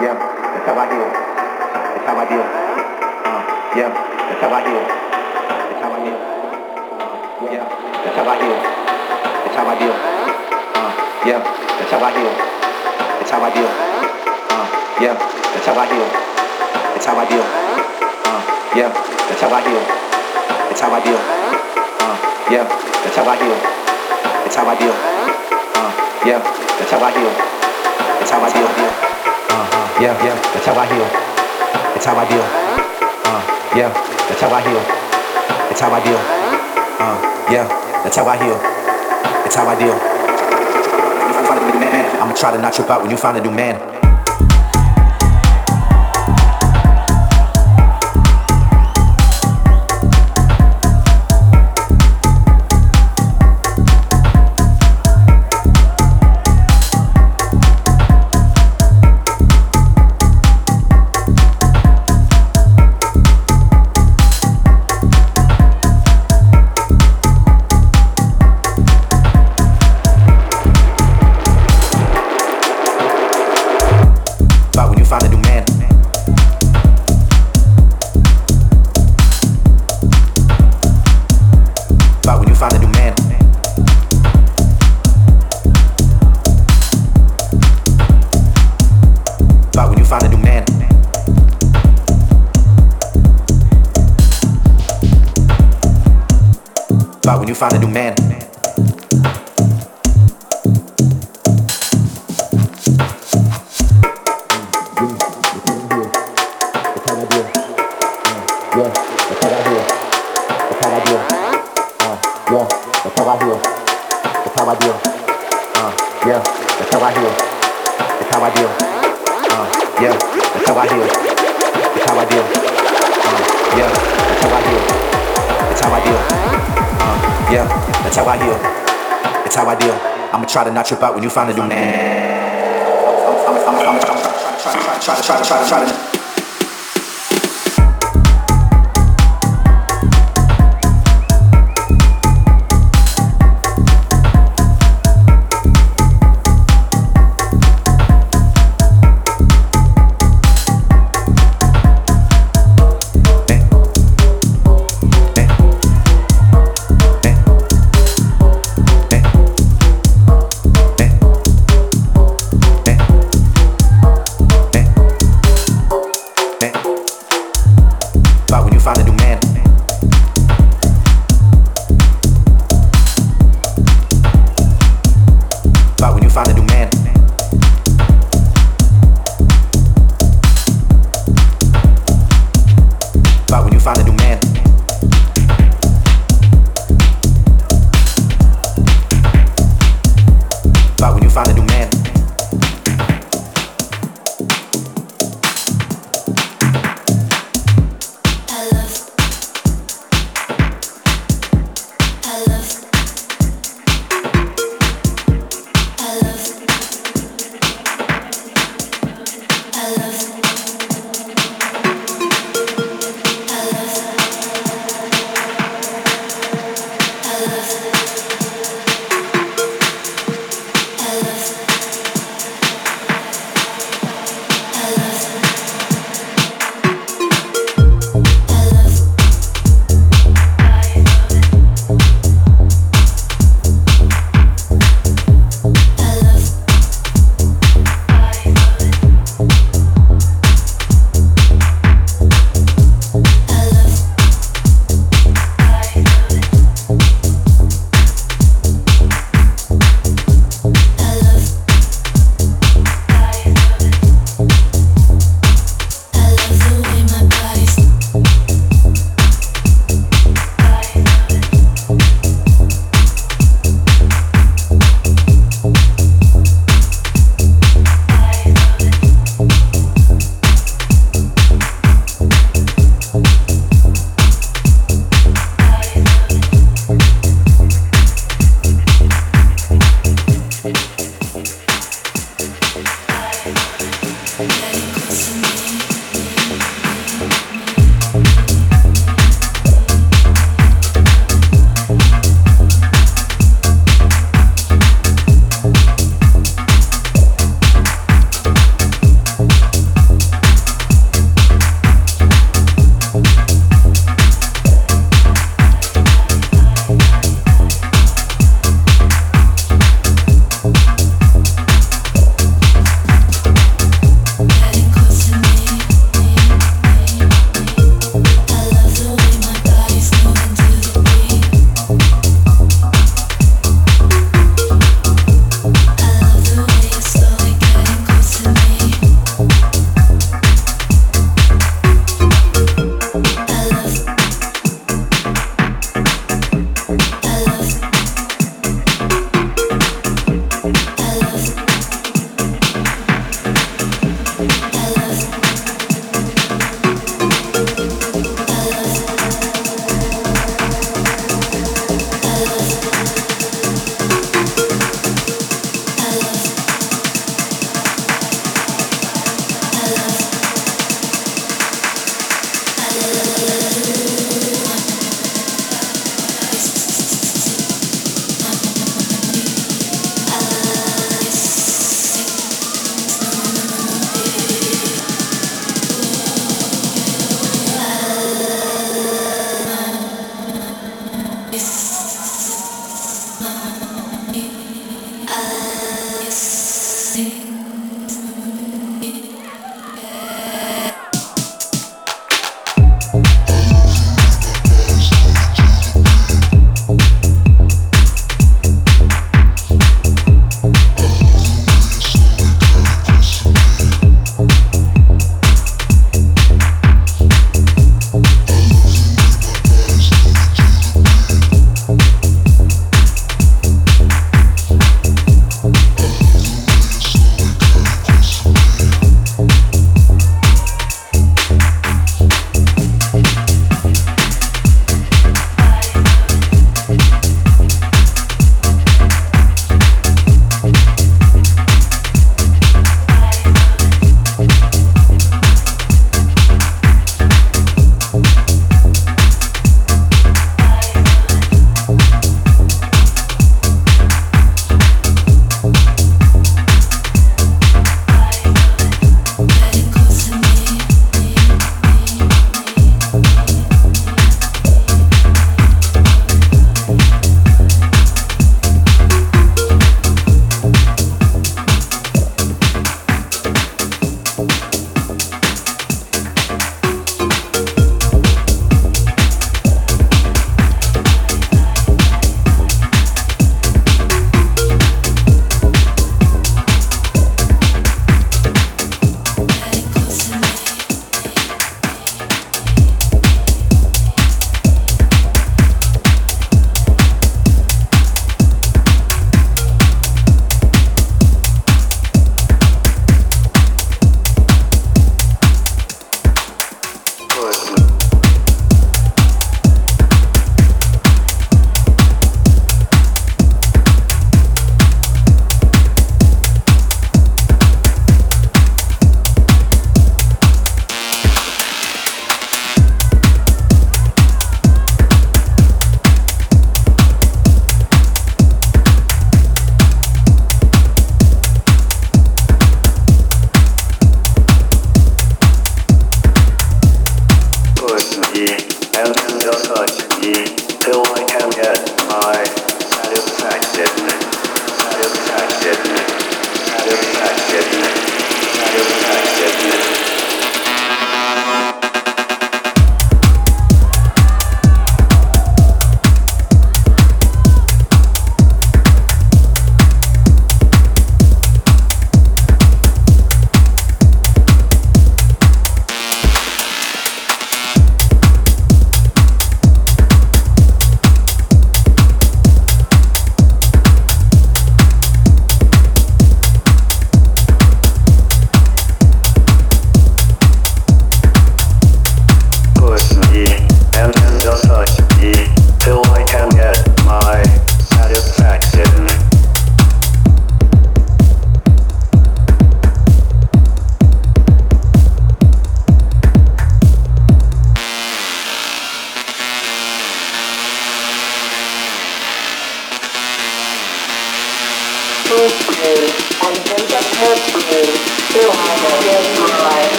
Yeah, that's how I feel. Uh, yeah, that's how I feel. Deal. Uh, yeah, that's how I heal. That's how I deal. Uh, yeah, that's how I heal. That's how I deal. Uh, yeah, that's how I heal. That's how I deal. Uh, yeah, that's how I heal. That's how I deal. Uh, yeah, yeah, that's how I heal. That's how I deal. Uh, yeah, that's how I heal. That's how I deal. Uh, yeah, that's how I heal. That's how I deal. I'ma try to not trip out when you find a new man. yeah, that's how I do. That's how I deal. Uh, yeah, that's how I do. That's how I deal. Uh, yeah, that's how I do. That's how I deal. Uh, yeah, that's how I do. That's how I deal. Uh, yeah, that's how I deal. That's how I deal. I'ma try to not trip out when you finally do. I'ma try to try to try to try to try to.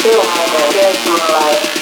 So I will get to where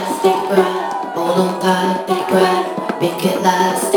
last, breath, hold on tight, big breath, make it last,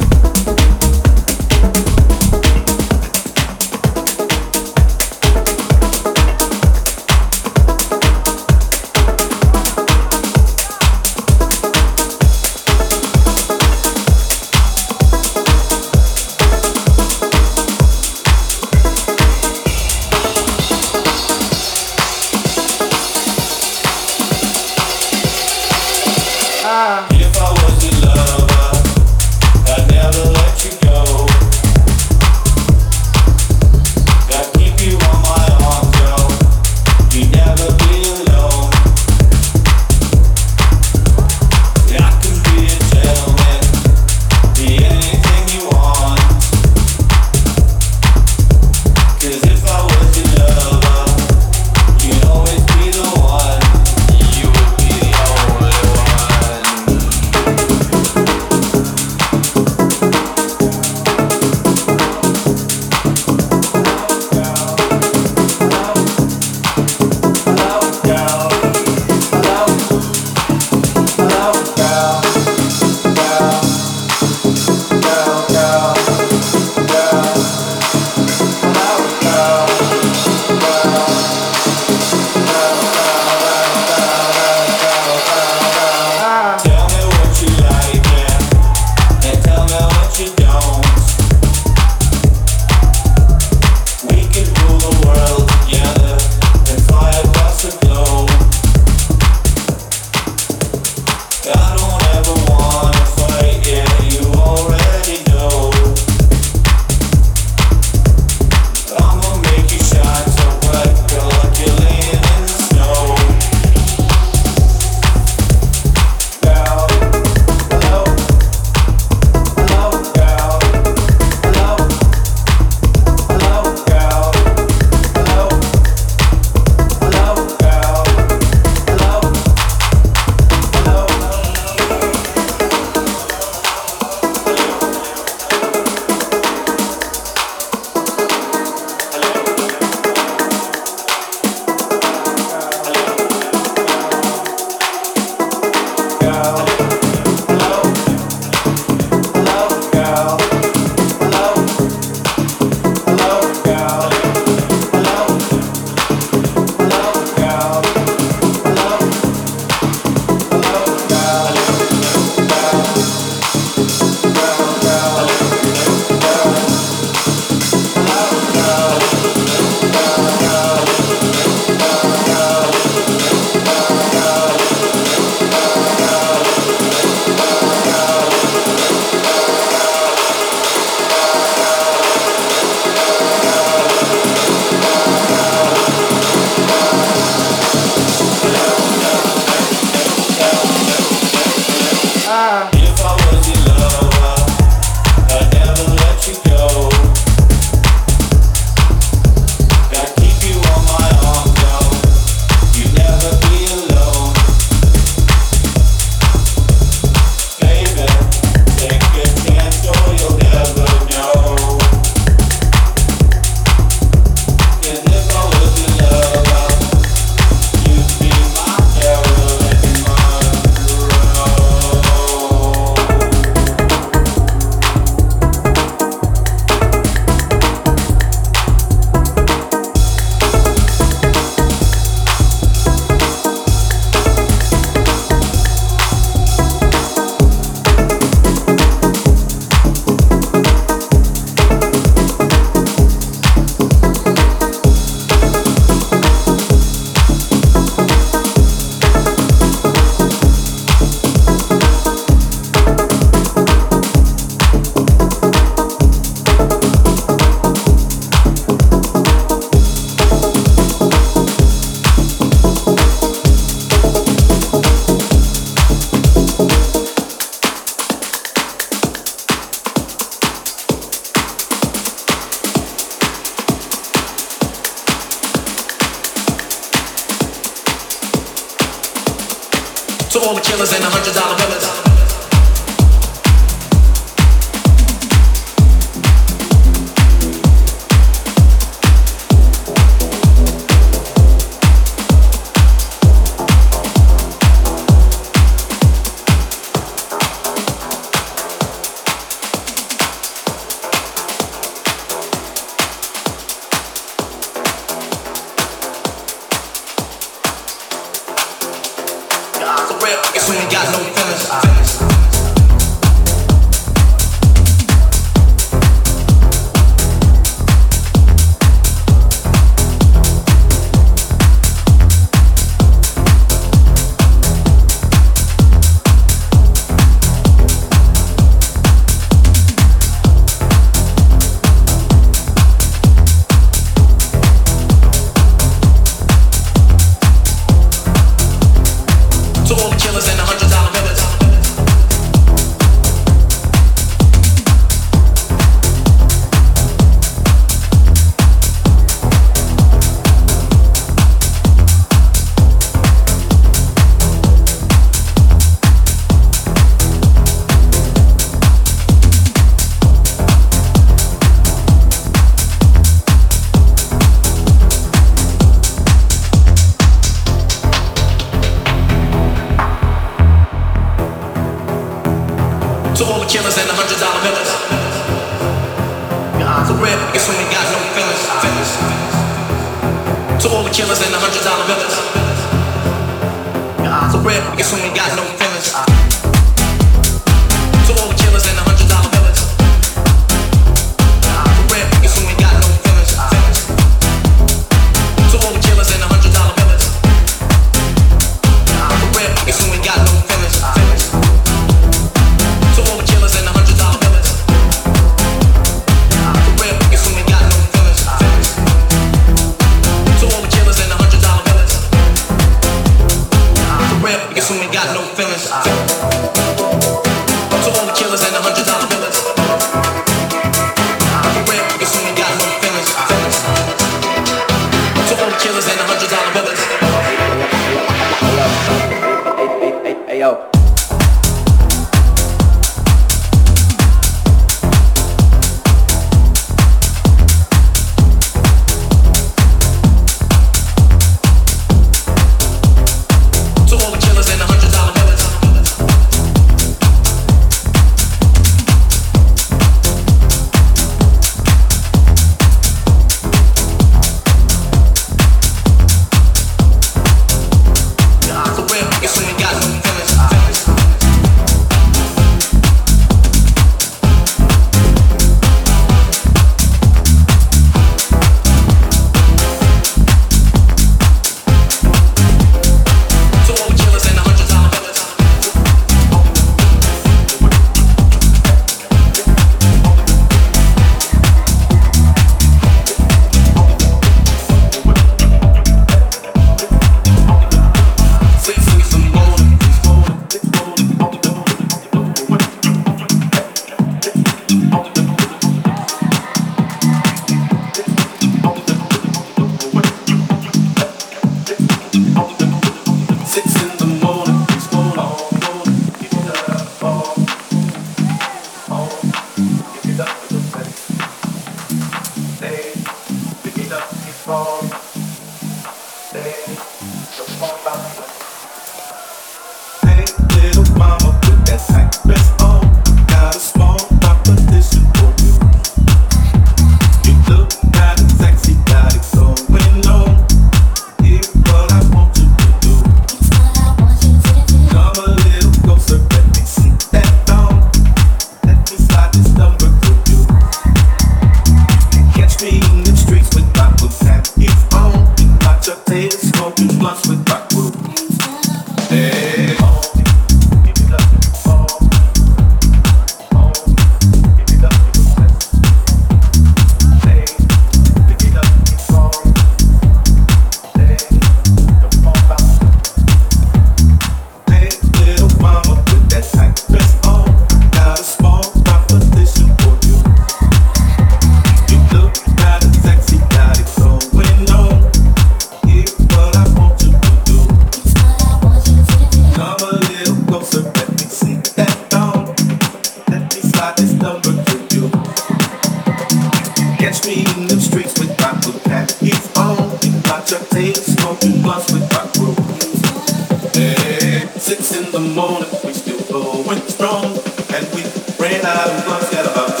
fogo no beck, manda no foto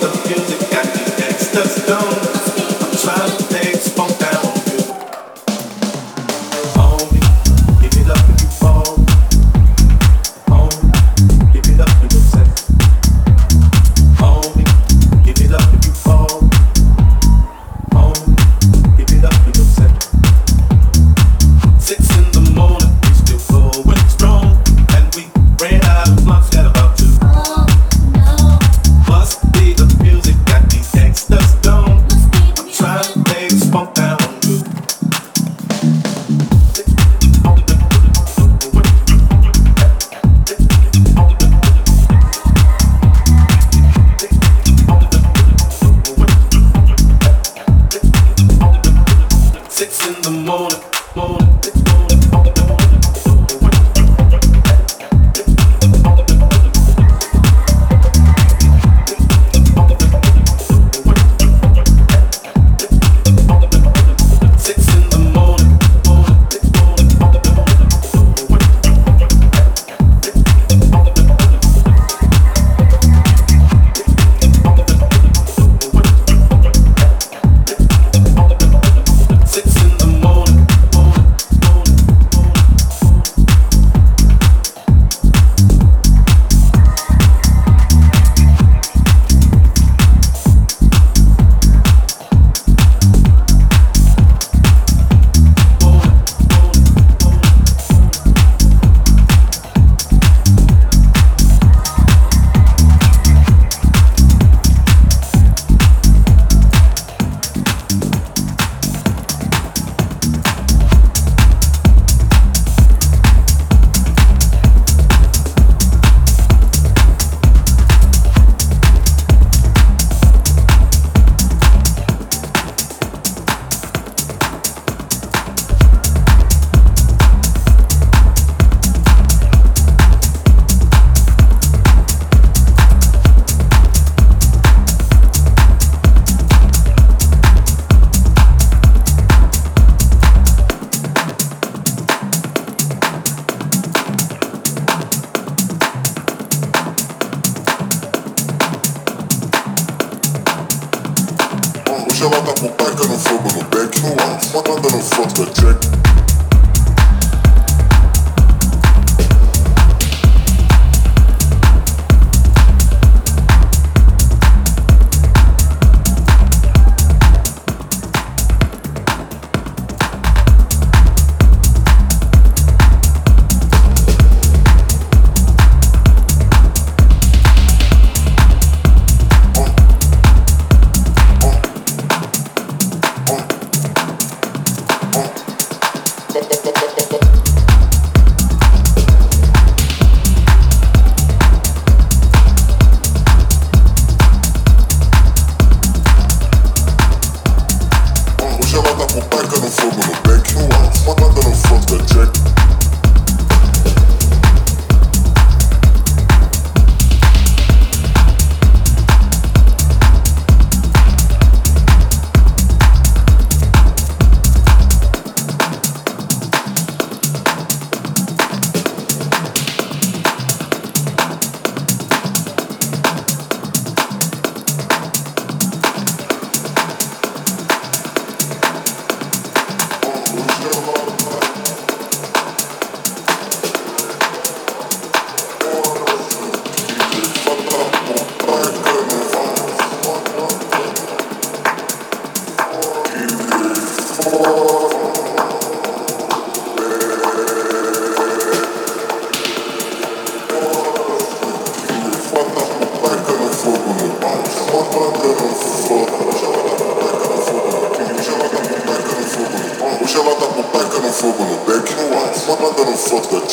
da check,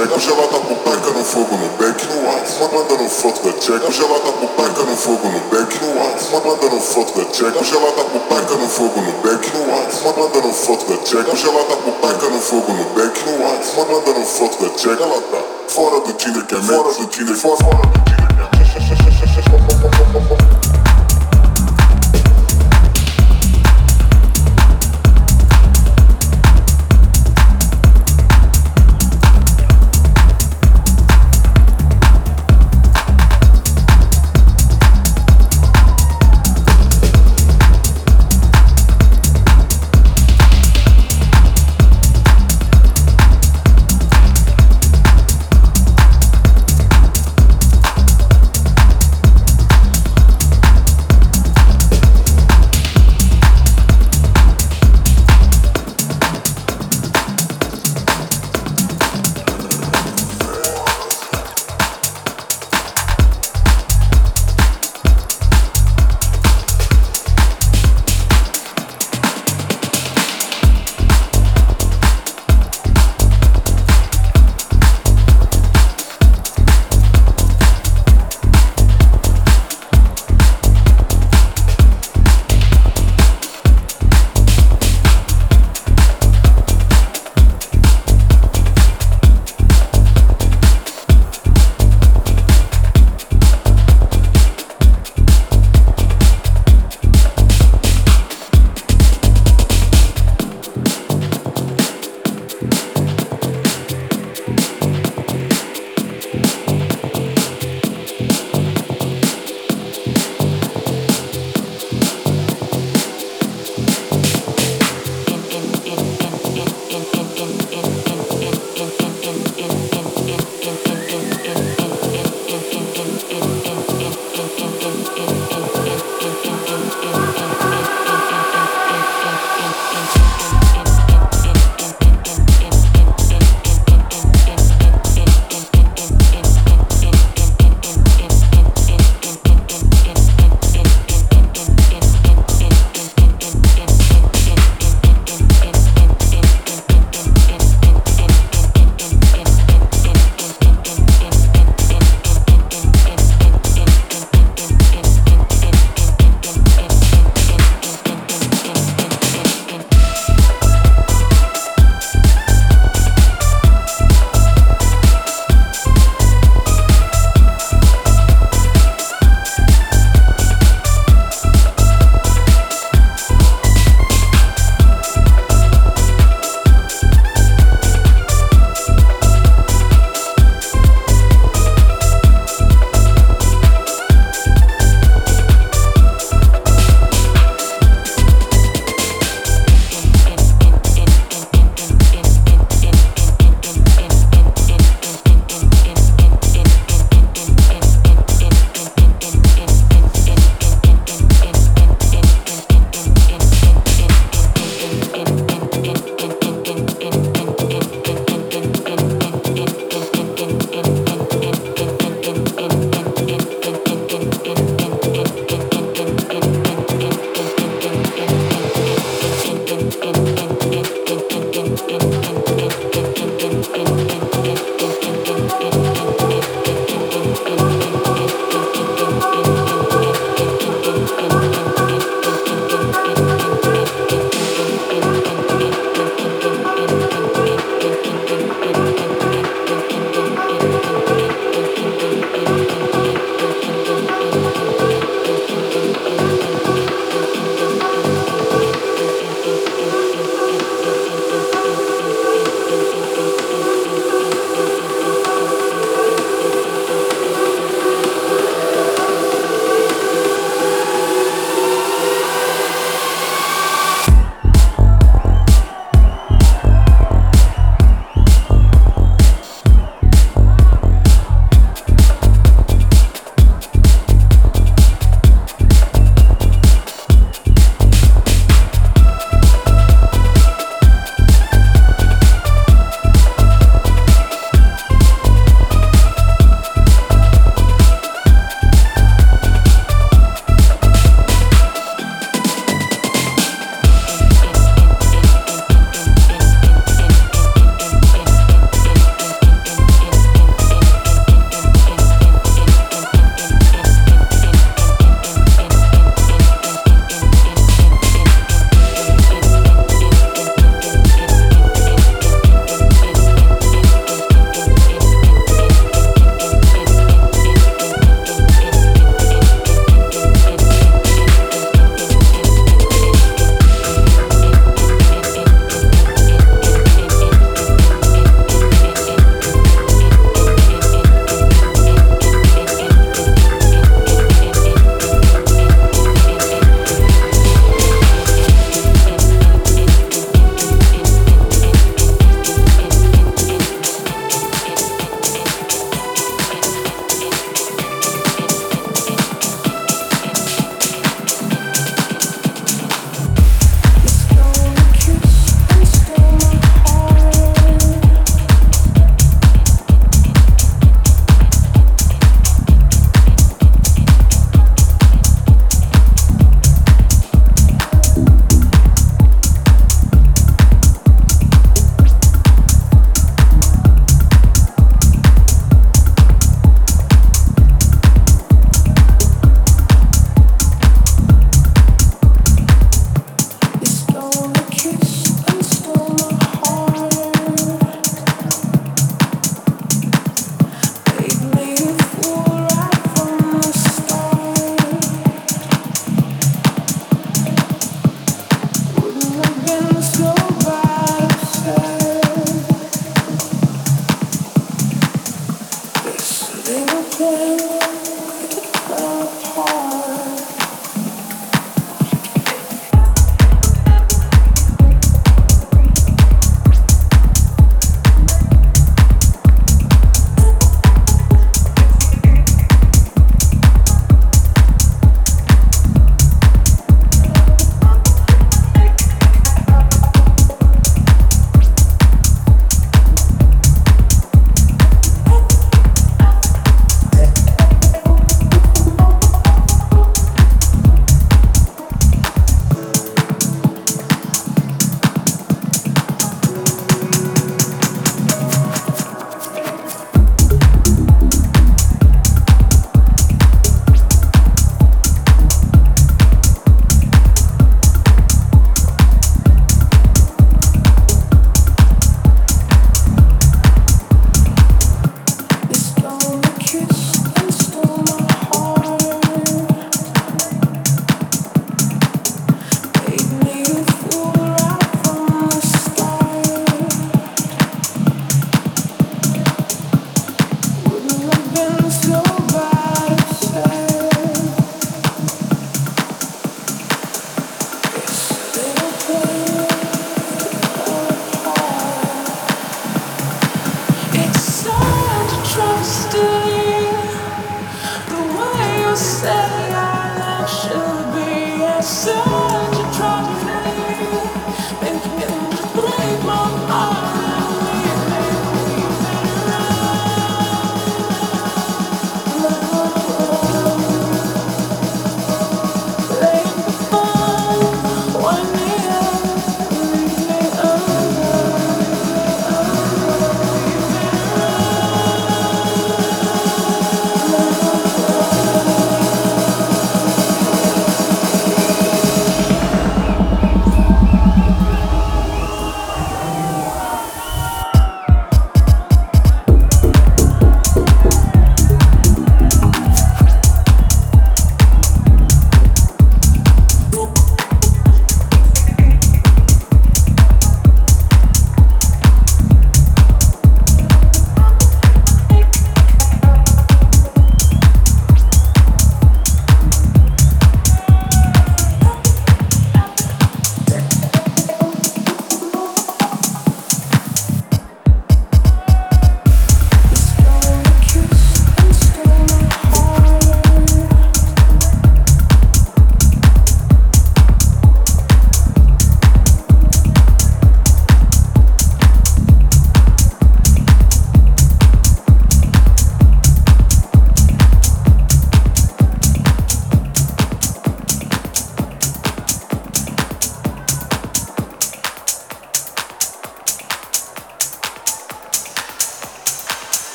hoje ela tá com peca no fogo no back no ar, mandando foto da check. Hoje ela tá com panca no fogo no back no ar, mandando foto da ela tá com panca no fogo no back no ar, mandando foto da ela tá com panca no fogo no back no ar, mandando foto da check. Ela tá fora do Tinder que é fora do Tinder, fora do Tinder